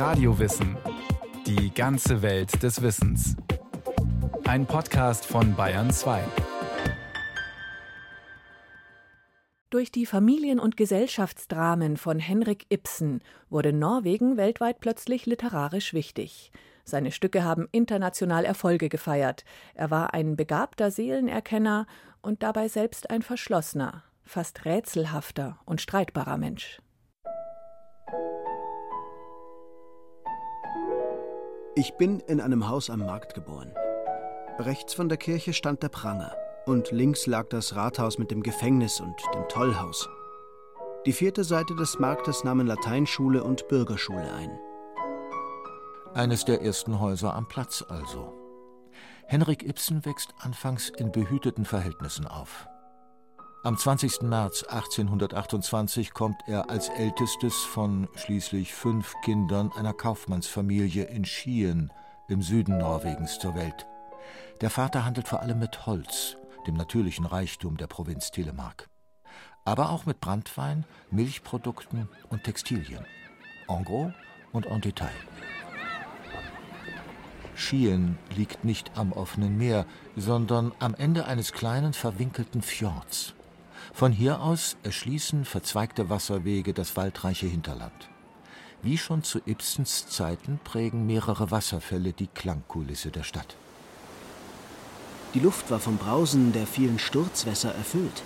Radiowissen. Die ganze Welt des Wissens. Ein Podcast von Bayern 2. Durch die Familien- und Gesellschaftsdramen von Henrik Ibsen wurde Norwegen weltweit plötzlich literarisch wichtig. Seine Stücke haben international Erfolge gefeiert. Er war ein begabter Seelenerkenner und dabei selbst ein verschlossener, fast rätselhafter und streitbarer Mensch. Ich bin in einem Haus am Markt geboren. Rechts von der Kirche stand der Pranger und links lag das Rathaus mit dem Gefängnis und dem Tollhaus. Die vierte Seite des Marktes nahmen Lateinschule und Bürgerschule ein. Eines der ersten Häuser am Platz also. Henrik Ibsen wächst anfangs in behüteten Verhältnissen auf. Am 20. März 1828 kommt er als ältestes von schließlich fünf Kindern einer Kaufmannsfamilie in Skien im Süden Norwegens zur Welt. Der Vater handelt vor allem mit Holz, dem natürlichen Reichtum der Provinz Telemark. Aber auch mit Brandwein, Milchprodukten und Textilien. En gros und en Detail. Skien liegt nicht am offenen Meer, sondern am Ende eines kleinen verwinkelten Fjords. Von hier aus erschließen verzweigte Wasserwege das waldreiche Hinterland. Wie schon zu Ibsens Zeiten prägen mehrere Wasserfälle die Klangkulisse der Stadt. Die Luft war vom Brausen der vielen Sturzwässer erfüllt.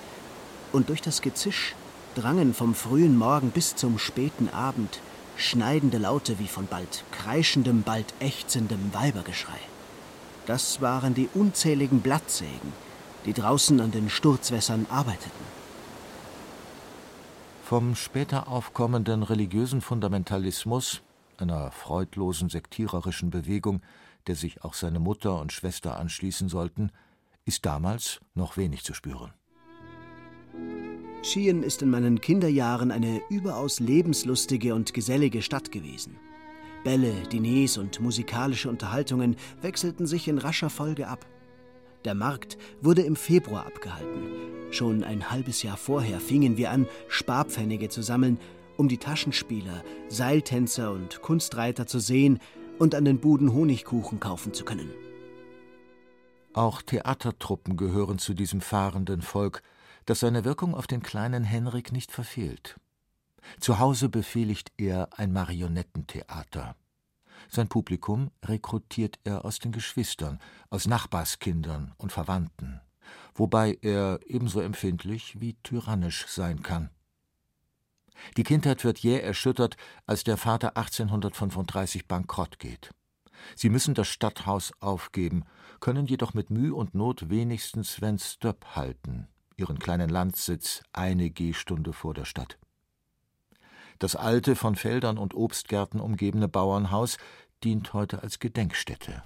Und durch das Gezisch drangen vom frühen Morgen bis zum späten Abend schneidende Laute wie von bald kreischendem, bald ächzendem Weibergeschrei. Das waren die unzähligen Blattsägen, die draußen an den Sturzwässern arbeiteten. Vom später aufkommenden religiösen Fundamentalismus, einer freudlosen sektiererischen Bewegung, der sich auch seine Mutter und Schwester anschließen sollten, ist damals noch wenig zu spüren. Skien ist in meinen Kinderjahren eine überaus lebenslustige und gesellige Stadt gewesen. Bälle, Diners und musikalische Unterhaltungen wechselten sich in rascher Folge ab. Der Markt wurde im Februar abgehalten. Schon ein halbes Jahr vorher fingen wir an, Sparpfennige zu sammeln, um die Taschenspieler, Seiltänzer und Kunstreiter zu sehen und an den Buden Honigkuchen kaufen zu können. Auch Theatertruppen gehören zu diesem fahrenden Volk, das seine Wirkung auf den kleinen Henrik nicht verfehlt. Zu Hause befehligt er ein Marionettentheater. Sein Publikum rekrutiert er aus den Geschwistern, aus Nachbarskindern und Verwandten, wobei er ebenso empfindlich wie tyrannisch sein kann. Die Kindheit wird jäh erschüttert, als der Vater 1835 bankrott geht. Sie müssen das Stadthaus aufgeben, können jedoch mit Mühe und Not wenigstens Sven Stöpp halten, ihren kleinen Landsitz eine Gehstunde vor der Stadt. Das alte, von Feldern und Obstgärten umgebene Bauernhaus dient heute als Gedenkstätte.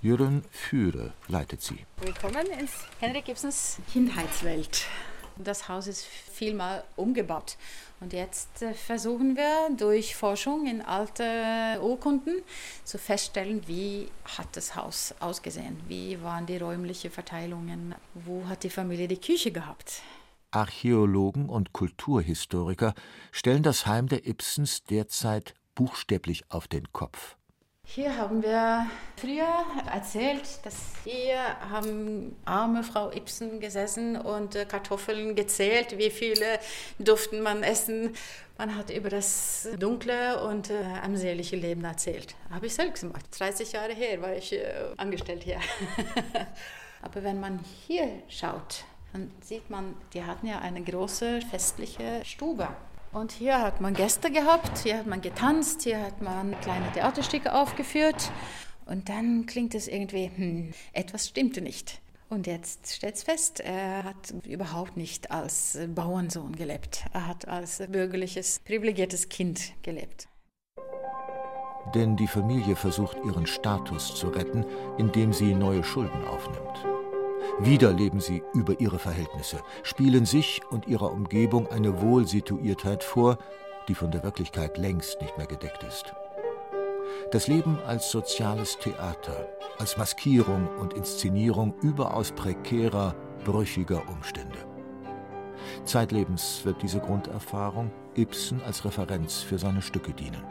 Jürgen Führe leitet sie. Willkommen ins Henrik Ibsens Kindheitswelt. Das Haus ist vielmal umgebaut. Und jetzt äh, versuchen wir durch Forschung in alte Urkunden zu feststellen, wie hat das Haus ausgesehen, wie waren die räumlichen Verteilungen, wo hat die Familie die Küche gehabt. Archäologen und Kulturhistoriker stellen das Heim der Ibsens derzeit buchstäblich auf den Kopf. Hier haben wir früher erzählt, dass hier haben arme Frau Ibsen gesessen und äh, Kartoffeln gezählt, wie viele durften man essen. Man hat über das dunkle und äh, armselige Leben erzählt. Habe ich selbst gemacht. 30 Jahre her war ich äh, angestellt hier. Aber wenn man hier schaut, dann sieht man, die hatten ja eine große festliche Stube. Und hier hat man Gäste gehabt, hier hat man getanzt, hier hat man kleine Theaterstücke aufgeführt. Und dann klingt es irgendwie, hm, etwas stimmte nicht. Und jetzt steht es fest, er hat überhaupt nicht als Bauernsohn gelebt. Er hat als bürgerliches, privilegiertes Kind gelebt. Denn die Familie versucht ihren Status zu retten, indem sie neue Schulden aufnimmt. Wieder leben sie über ihre Verhältnisse, spielen sich und ihrer Umgebung eine Wohlsituiertheit vor, die von der Wirklichkeit längst nicht mehr gedeckt ist. Das Leben als soziales Theater, als Maskierung und Inszenierung überaus prekärer, brüchiger Umstände. Zeitlebens wird diese Grunderfahrung Ibsen als Referenz für seine Stücke dienen.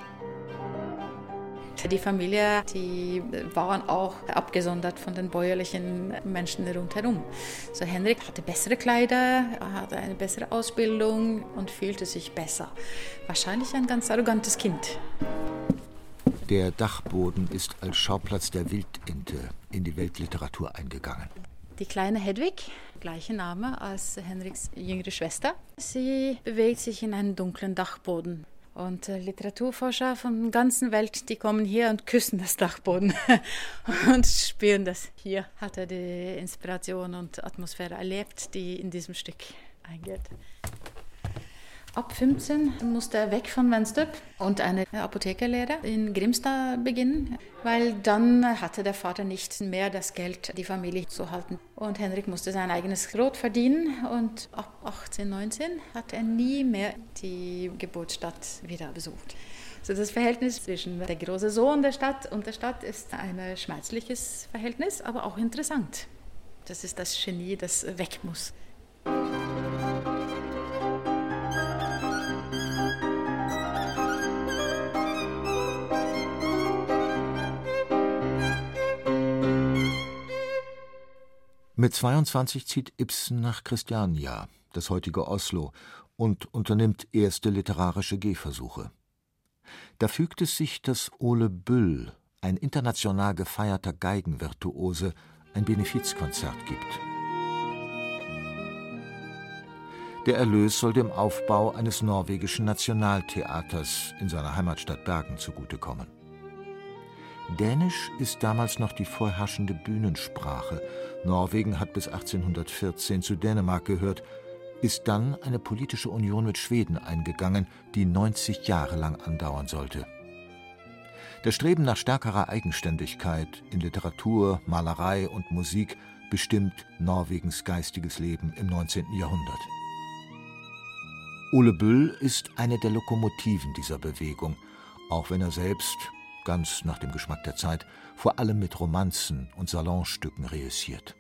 Die Familie, die waren auch abgesondert von den bäuerlichen Menschen rundherum. So Henrik hatte bessere Kleider, hatte eine bessere Ausbildung und fühlte sich besser. Wahrscheinlich ein ganz arrogantes Kind. Der Dachboden ist als Schauplatz der Wildente in die Weltliteratur eingegangen. Die kleine Hedwig, gleicher Name als Henriks jüngere Schwester, sie bewegt sich in einem dunklen Dachboden. Und äh, Literaturforscher von der ganzen Welt, die kommen hier und küssen das Dachboden und spüren das. Hier hat er die Inspiration und Atmosphäre erlebt, die in diesem Stück eingeht. Ab 15 musste er weg von Wenstrup und eine Apothekerlehre in Grimstad beginnen, weil dann hatte der Vater nicht mehr das Geld, die Familie zu halten. Und Henrik musste sein eigenes Brot verdienen und ab 18, 19 hat er nie mehr die Geburtsstadt wieder besucht. Also das Verhältnis zwischen der großen Sohn der Stadt und der Stadt ist ein schmerzliches Verhältnis, aber auch interessant. Das ist das Genie, das weg muss. Mit 22 zieht Ibsen nach Christiania, das heutige Oslo, und unternimmt erste literarische Gehversuche. Da fügt es sich, dass Ole Büll, ein international gefeierter Geigenvirtuose, ein Benefizkonzert gibt. Der Erlös soll dem Aufbau eines norwegischen Nationaltheaters in seiner Heimatstadt Bergen zugutekommen. Dänisch ist damals noch die vorherrschende Bühnensprache. Norwegen hat bis 1814 zu Dänemark gehört, ist dann eine politische Union mit Schweden eingegangen, die 90 Jahre lang andauern sollte. Das Streben nach stärkerer Eigenständigkeit in Literatur, Malerei und Musik bestimmt Norwegens geistiges Leben im 19. Jahrhundert. Ole Büll ist eine der Lokomotiven dieser Bewegung, auch wenn er selbst ganz nach dem Geschmack der Zeit, vor allem mit Romanzen und Salonstücken reüssiert.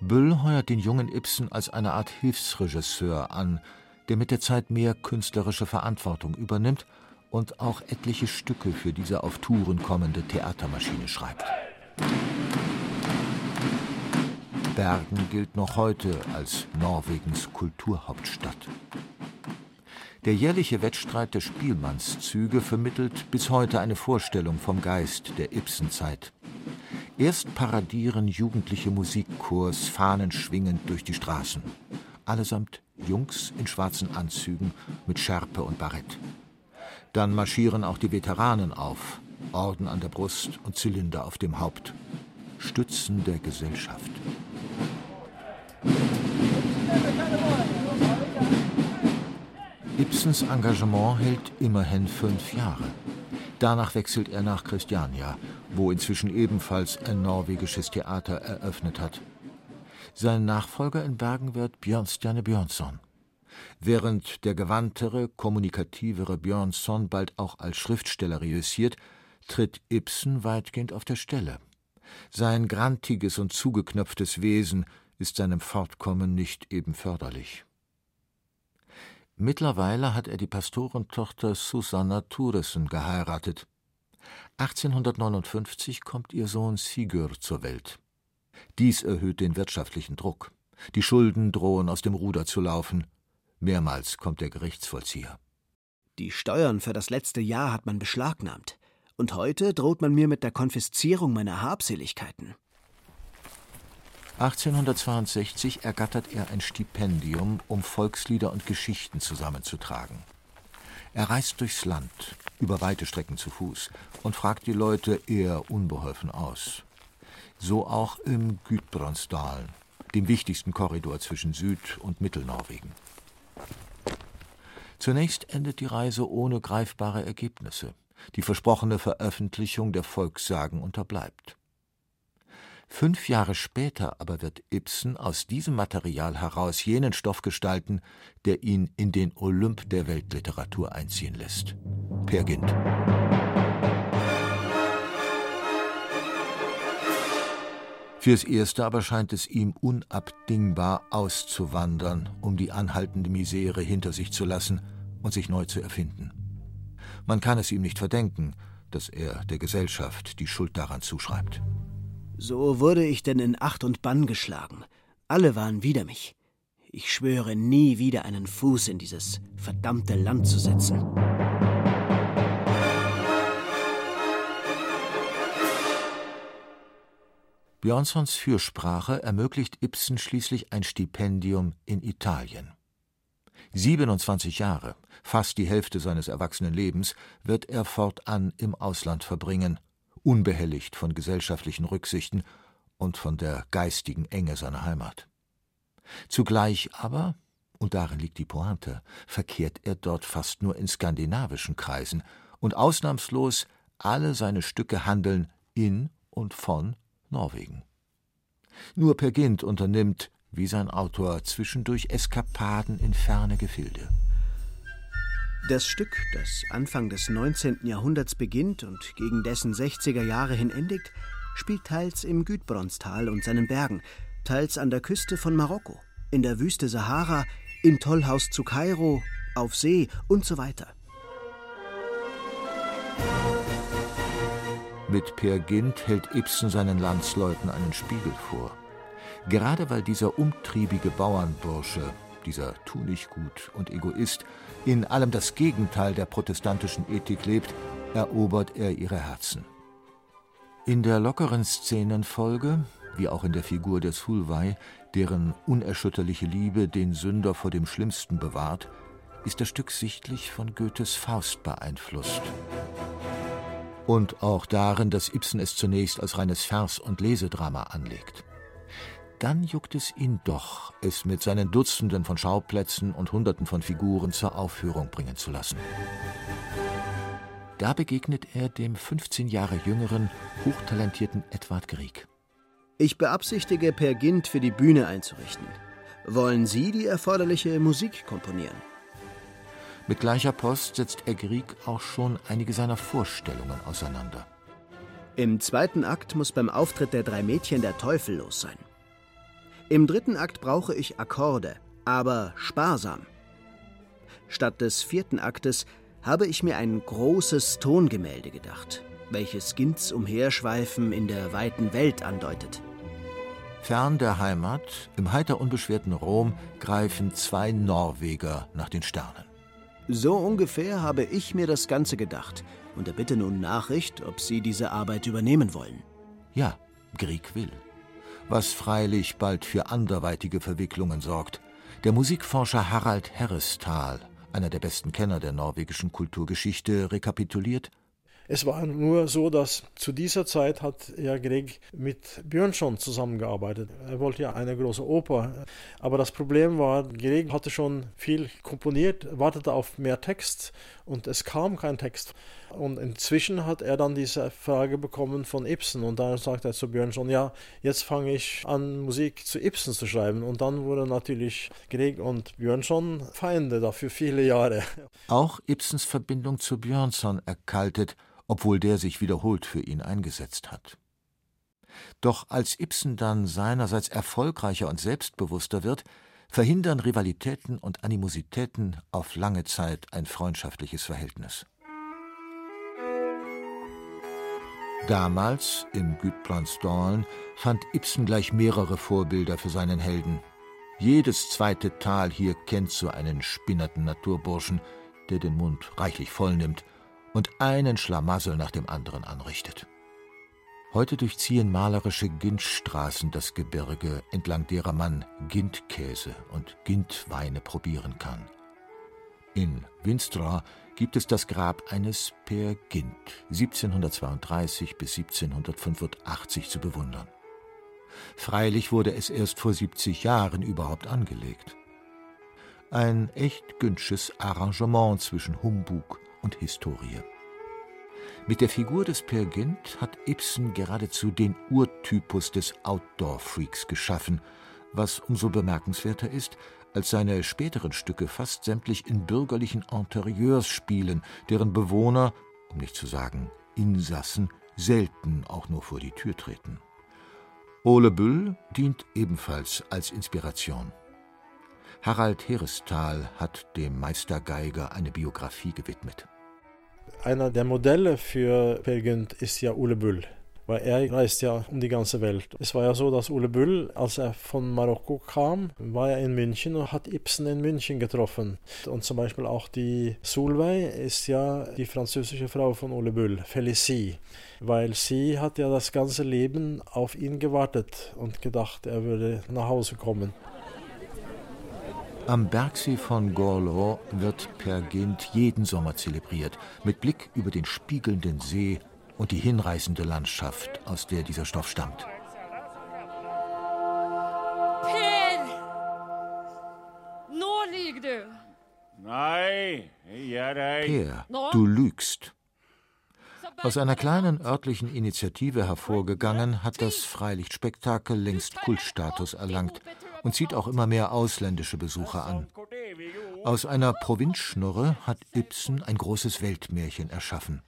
Büll heuert den jungen Ibsen als eine Art Hilfsregisseur an, der mit der Zeit mehr künstlerische Verantwortung übernimmt und auch etliche Stücke für diese auf Touren kommende Theatermaschine schreibt. Bergen gilt noch heute als Norwegens Kulturhauptstadt. Der jährliche Wettstreit der Spielmannszüge vermittelt bis heute eine Vorstellung vom Geist der Ibsenzeit. Erst paradieren jugendliche Musikchors fahnenschwingend durch die Straßen. Allesamt Jungs in schwarzen Anzügen mit Schärpe und Barett. Dann marschieren auch die Veteranen auf, Orden an der Brust und Zylinder auf dem Haupt. Stützen der Gesellschaft. Ibsens Engagement hält immerhin fünf Jahre. Danach wechselt er nach Christiania, wo inzwischen ebenfalls ein norwegisches Theater eröffnet hat. Sein Nachfolger in Bergen wird Björnstjerne Björnsson. Während der gewandtere, kommunikativere Björnsson bald auch als Schriftsteller reüssiert, tritt Ibsen weitgehend auf der Stelle. Sein grantiges und zugeknöpftes Wesen ist seinem Fortkommen nicht eben förderlich. Mittlerweile hat er die Pastorentochter Susanna Thuresen geheiratet. 1859 kommt ihr Sohn Sigurd zur Welt. Dies erhöht den wirtschaftlichen Druck. Die Schulden drohen aus dem Ruder zu laufen. Mehrmals kommt der Gerichtsvollzieher. Die Steuern für das letzte Jahr hat man beschlagnahmt. Und heute droht man mir mit der Konfiszierung meiner Habseligkeiten. 1862 ergattert er ein Stipendium, um Volkslieder und Geschichten zusammenzutragen. Er reist durchs Land, über weite Strecken zu Fuß, und fragt die Leute eher unbeholfen aus. So auch im Gudbrandsdalen, dem wichtigsten Korridor zwischen Süd- und Mittelnorwegen. Zunächst endet die Reise ohne greifbare Ergebnisse. Die versprochene Veröffentlichung der Volkssagen unterbleibt. Fünf Jahre später aber wird Ibsen aus diesem Material heraus jenen Stoff gestalten, der ihn in den Olymp der Weltliteratur einziehen lässt. Per Gynt. Fürs Erste aber scheint es ihm unabdingbar auszuwandern, um die anhaltende Misere hinter sich zu lassen und sich neu zu erfinden. Man kann es ihm nicht verdenken, dass er der Gesellschaft die Schuld daran zuschreibt. So wurde ich denn in Acht und Bann geschlagen. Alle waren wider mich. Ich schwöre, nie wieder einen Fuß in dieses verdammte Land zu setzen. Björnsons Fürsprache ermöglicht Ibsen schließlich ein Stipendium in Italien. 27 Jahre, fast die Hälfte seines erwachsenen Lebens, wird er fortan im Ausland verbringen, unbehelligt von gesellschaftlichen Rücksichten und von der geistigen Enge seiner Heimat. Zugleich aber, und darin liegt die Pointe, verkehrt er dort fast nur in skandinavischen Kreisen, und ausnahmslos alle seine Stücke handeln in und von Norwegen. Nur Per Gint unternimmt, wie sein Autor, zwischendurch Eskapaden in ferne Gefilde. Das Stück, das Anfang des 19. Jahrhunderts beginnt und gegen dessen 60er Jahre hin endigt, spielt teils im Gütbronstal und seinen Bergen, teils an der Küste von Marokko, in der Wüste Sahara, im Tollhaus zu Kairo, auf See und so weiter. Mit Peer Gynt hält Ibsen seinen Landsleuten einen Spiegel vor. Gerade weil dieser umtriebige Bauernbursche, dieser Tunichtgut und Egoist, in allem das Gegenteil der protestantischen Ethik lebt, erobert er ihre Herzen. In der lockeren Szenenfolge, wie auch in der Figur des Fulvey, deren unerschütterliche Liebe den Sünder vor dem Schlimmsten bewahrt, ist das Stück sichtlich von Goethes Faust beeinflusst. Und auch darin, dass Ibsen es zunächst als reines Vers- und Lesedrama anlegt. Dann juckt es ihn doch, es mit seinen Dutzenden von Schauplätzen und Hunderten von Figuren zur Aufführung bringen zu lassen. Da begegnet er dem 15 Jahre jüngeren, hochtalentierten Edward Grieg. Ich beabsichtige, Per Gint für die Bühne einzurichten. Wollen Sie die erforderliche Musik komponieren? Mit gleicher Post setzt er Grieg auch schon einige seiner Vorstellungen auseinander. Im zweiten Akt muss beim Auftritt der drei Mädchen der Teufel los sein. Im dritten Akt brauche ich Akkorde, aber sparsam. Statt des vierten Aktes habe ich mir ein großes Tongemälde gedacht, welches Gints Umherschweifen in der weiten Welt andeutet. Fern der Heimat, im heiter unbeschwerten Rom, greifen zwei Norweger nach den Sternen. So ungefähr habe ich mir das Ganze gedacht und erbitte nun Nachricht, ob Sie diese Arbeit übernehmen wollen. Ja, Grieg will. Was freilich bald für anderweitige Verwicklungen sorgt. Der Musikforscher Harald Herresthal einer der besten Kenner der norwegischen Kulturgeschichte, rekapituliert. Es war nur so, dass zu dieser Zeit hat ja Grieg mit Björnson zusammengearbeitet. Er wollte ja eine große Oper. Aber das Problem war, Grieg hatte schon viel komponiert, wartete auf mehr Text und es kam kein Text. Und inzwischen hat er dann diese Frage bekommen von Ibsen und dann sagt er zu Björnson, ja, jetzt fange ich an, Musik zu Ibsen zu schreiben. Und dann wurden natürlich Grieg und Björnson Feinde dafür viele Jahre. Auch Ibsens Verbindung zu Björnson erkaltet, obwohl der sich wiederholt für ihn eingesetzt hat. Doch als Ibsen dann seinerseits erfolgreicher und selbstbewusster wird, verhindern Rivalitäten und Animositäten auf lange Zeit ein freundschaftliches Verhältnis. Damals, im Gudbrandsdalen, fand Ibsen gleich mehrere Vorbilder für seinen Helden. Jedes zweite Tal hier kennt so einen spinnerten Naturburschen, der den Mund reichlich vollnimmt und einen Schlamassel nach dem anderen anrichtet. Heute durchziehen malerische Gintstraßen das Gebirge, entlang derer man Gintkäse und Gintweine probieren kann. In Winstra gibt es das Grab eines Per Gint, 1732 bis 1785 zu bewundern. Freilich wurde es erst vor 70 Jahren überhaupt angelegt. Ein echt güntsches Arrangement zwischen Humbug und Historie. Mit der Figur des Per Gint hat Ibsen geradezu den Urtypus des Outdoor-Freaks geschaffen, was umso bemerkenswerter ist, als seine späteren Stücke fast sämtlich in bürgerlichen Interieurs spielen, deren Bewohner, um nicht zu sagen Insassen, selten auch nur vor die Tür treten. Ole Büll dient ebenfalls als Inspiration. Harald Heresthal hat dem Meistergeiger eine Biografie gewidmet. Einer der Modelle für Per Gynt ist ja Ole Bull. Weil er reist ja um die ganze Welt. Es war ja so, dass Ole Bull, als er von Marokko kam, war er in München und hat Ibsen in München getroffen. Und zum Beispiel auch die Solveig ist ja die französische Frau von Ole Bull, Felicie. Weil sie hat ja das ganze Leben auf ihn gewartet und gedacht, er würde nach Hause kommen. Am Bergsee von Gorlo wird Per Gynt jeden Sommer zelebriert, mit Blick über den spiegelnden See und die hinreißende Landschaft, aus der dieser Stoff stammt. Per! Er du lügst. Aus einer kleinen örtlichen Initiative hervorgegangen, hat das Freilichtspektakel längst Kultstatus erlangt und zieht auch immer mehr ausländische Besucher an. Aus einer Provinzschnurre hat Ibsen ein großes Weltmärchen erschaffen.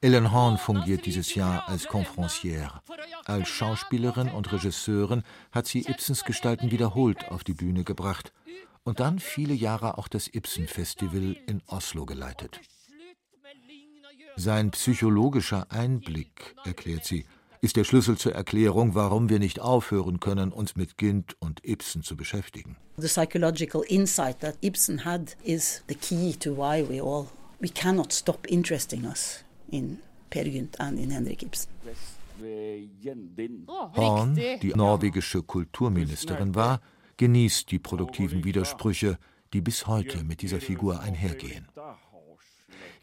Ellen Horn fungiert dieses Jahr als Confrancière. Als Schauspielerin und Regisseurin hat sie Ibsens Gestalten wiederholt auf die Bühne gebracht und dann viele Jahre auch das Ibsen-Festival in Oslo geleitet. Sein psychologischer Einblick, erklärt sie, ist der Schlüssel zur Erklärung, warum wir nicht aufhören können, uns mit Gint und Ibsen zu beschäftigen. The psychological insight that Ibsen had is the key to why we all we cannot stop interesting us in Per Gynt and in Henrik Ibsen. Horn, die norwegische Kulturministerin war, genießt die produktiven Widersprüche, die bis heute mit dieser Figur einhergehen.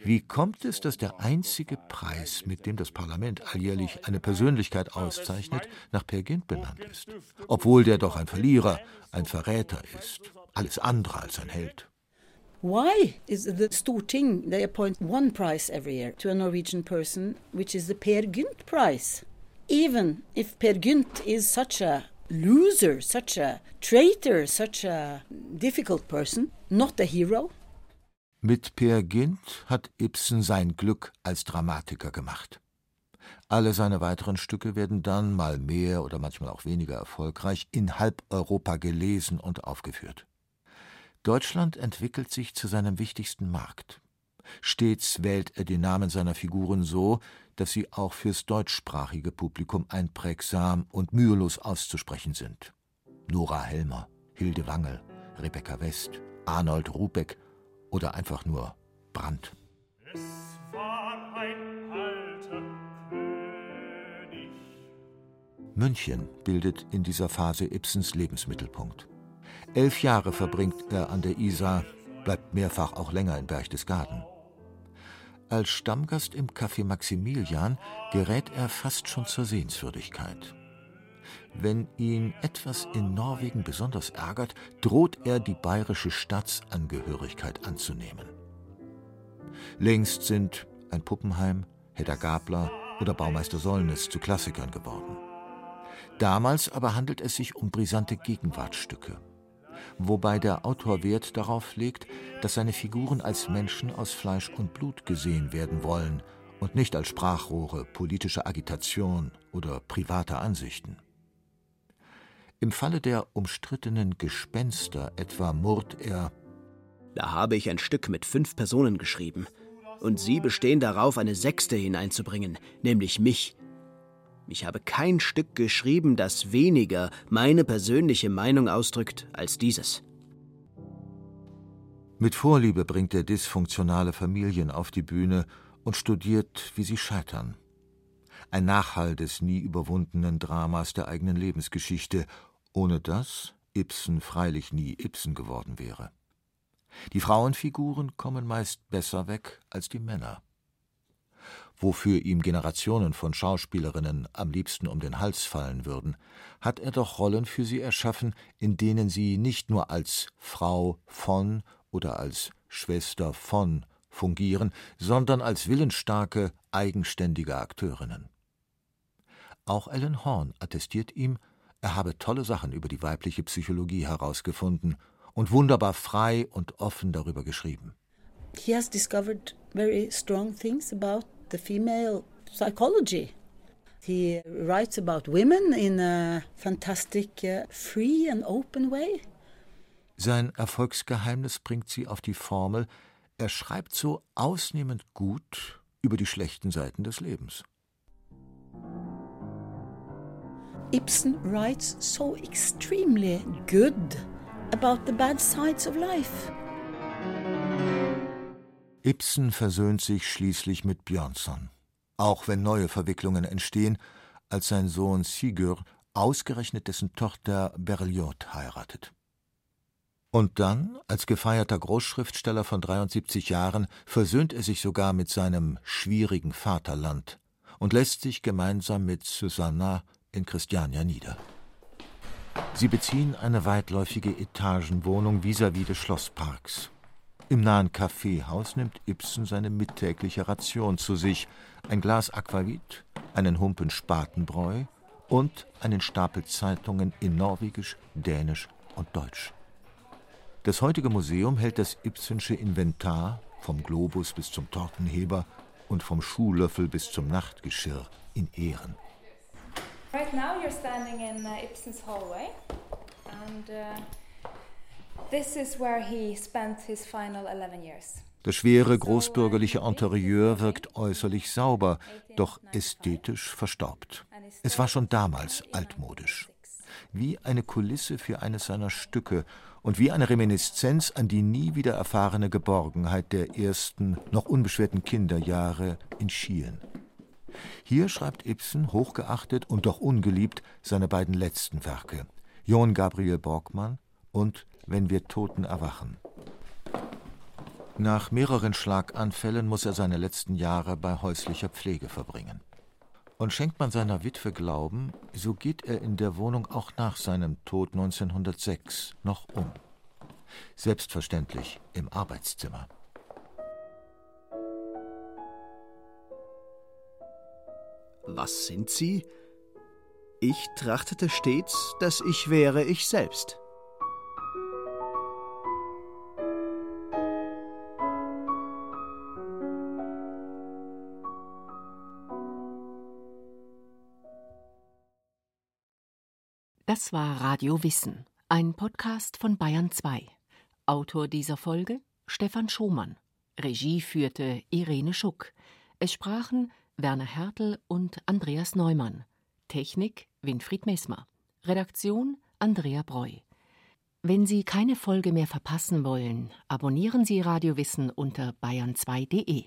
Wie kommt es, dass der einzige Preis, mit dem das Parlament alljährlich eine Persönlichkeit auszeichnet, nach Per Gynt benannt ist? Obwohl der doch ein Verlierer, ein Verräter ist, alles andere als ein Held. Why is the Storting they appoint one prize every year to a Norwegian person, which is the Per Gynt Prize? Even if Per Gynt is such a loser, such a traitor, such a difficult person, not a hero. Mit Per Gynt hat Ibsen sein Glück als Dramatiker gemacht. Alle seine weiteren Stücke werden dann, mal mehr oder manchmal auch weniger erfolgreich, in halb Europa gelesen und aufgeführt. Deutschland entwickelt sich zu seinem wichtigsten Markt. Stets wählt er den Namen seiner Figuren so, dass sie auch fürs deutschsprachige Publikum einprägsam und mühelos auszusprechen sind. Nora Helmer, Hilde Wangel, Rebecca West, Arnold Rubeck oder einfach nur Brandt. Es war ein alter König. München bildet in dieser Phase Ibsens Lebensmittelpunkt. Elf Jahre verbringt er an der Isar, bleibt mehrfach auch länger in Berchtesgaden. Als Stammgast im Café Maximilian gerät er fast schon zur Sehenswürdigkeit. Wenn ihn etwas in Norwegen besonders ärgert, droht er, die bayerische Staatsangehörigkeit anzunehmen. Längst sind ein Puppenheim, Hedda Gabler oder Baumeister Sollnes zu Klassikern geworden. Damals aber handelt es sich um brisante Gegenwartstücke wobei der Autor Wert darauf legt, dass seine Figuren als Menschen aus Fleisch und Blut gesehen werden wollen und nicht als Sprachrohre politischer Agitation oder privater Ansichten. Im Falle der umstrittenen Gespenster etwa murrt er Da habe ich ein Stück mit fünf Personen geschrieben, und Sie bestehen darauf, eine sechste hineinzubringen, nämlich mich, ich habe kein Stück geschrieben, das weniger meine persönliche Meinung ausdrückt als dieses. Mit Vorliebe bringt er dysfunktionale Familien auf die Bühne und studiert, wie sie scheitern. Ein Nachhall des nie überwundenen Dramas der eigenen Lebensgeschichte, ohne das Ibsen freilich nie Ibsen geworden wäre. Die Frauenfiguren kommen meist besser weg als die Männer wofür ihm Generationen von Schauspielerinnen am liebsten um den Hals fallen würden, hat er doch Rollen für sie erschaffen, in denen sie nicht nur als Frau von oder als Schwester von fungieren, sondern als willensstarke, eigenständige Akteurinnen. Auch Ellen Horn attestiert ihm, er habe tolle Sachen über die weibliche Psychologie herausgefunden und wunderbar frei und offen darüber geschrieben. He has discovered very strong things about the female psychology. He writes about women in a fantastic, uh, free and open way. Sein Erfolgsgeheimnis bringt sie auf die Formel, er schreibt so ausnehmend gut über die schlechten Seiten des Lebens. Ibsen writes so extremely good about the bad sides of life. Ibsen versöhnt sich schließlich mit Björnson, auch wenn neue Verwicklungen entstehen, als sein Sohn Sigurd ausgerechnet dessen Tochter Berlioz heiratet. Und dann, als gefeierter Großschriftsteller von 73 Jahren, versöhnt er sich sogar mit seinem schwierigen Vaterland und lässt sich gemeinsam mit Susanna in Christiania nieder. Sie beziehen eine weitläufige Etagenwohnung vis-à-vis des Schlossparks. Im nahen Kaffeehaus nimmt Ibsen seine mittägliche Ration zu sich: ein Glas Aquavit, einen Humpen Spatenbräu und einen Stapel Zeitungen in Norwegisch, Dänisch und Deutsch. Das heutige Museum hält das Ibsensche Inventar vom Globus bis zum Tortenheber und vom Schuhlöffel bis zum Nachtgeschirr in Ehren. Right now you're standing in uh, Ibsen's hallway and uh, Das schwere großbürgerliche Interieur wirkt äußerlich sauber, doch ästhetisch verstaubt. Es war schon damals altmodisch. Wie eine Kulisse für eines seiner Stücke und wie eine Reminiszenz an die nie wieder erfahrene Geborgenheit der ersten, noch unbeschwerten Kinderjahre in Schien. Hier schreibt Ibsen, hochgeachtet und doch ungeliebt, seine beiden letzten Werke: John Gabriel Borgmann und Wenn wir Toten erwachen. Nach mehreren Schlaganfällen muss er seine letzten Jahre bei häuslicher Pflege verbringen. Und schenkt man seiner Witwe Glauben, so geht er in der Wohnung auch nach seinem Tod 1906 noch um. Selbstverständlich im Arbeitszimmer. Was sind Sie? Ich trachtete stets, dass ich wäre ich selbst. Das war Radio Wissen, ein Podcast von Bayern 2. Autor dieser Folge Stefan Schomann. Regie führte Irene Schuck. Es sprachen Werner Hertel und Andreas Neumann. Technik Winfried Messmer. Redaktion Andrea Breu. Wenn Sie keine Folge mehr verpassen wollen, abonnieren Sie Radio Wissen unter bayern2.de.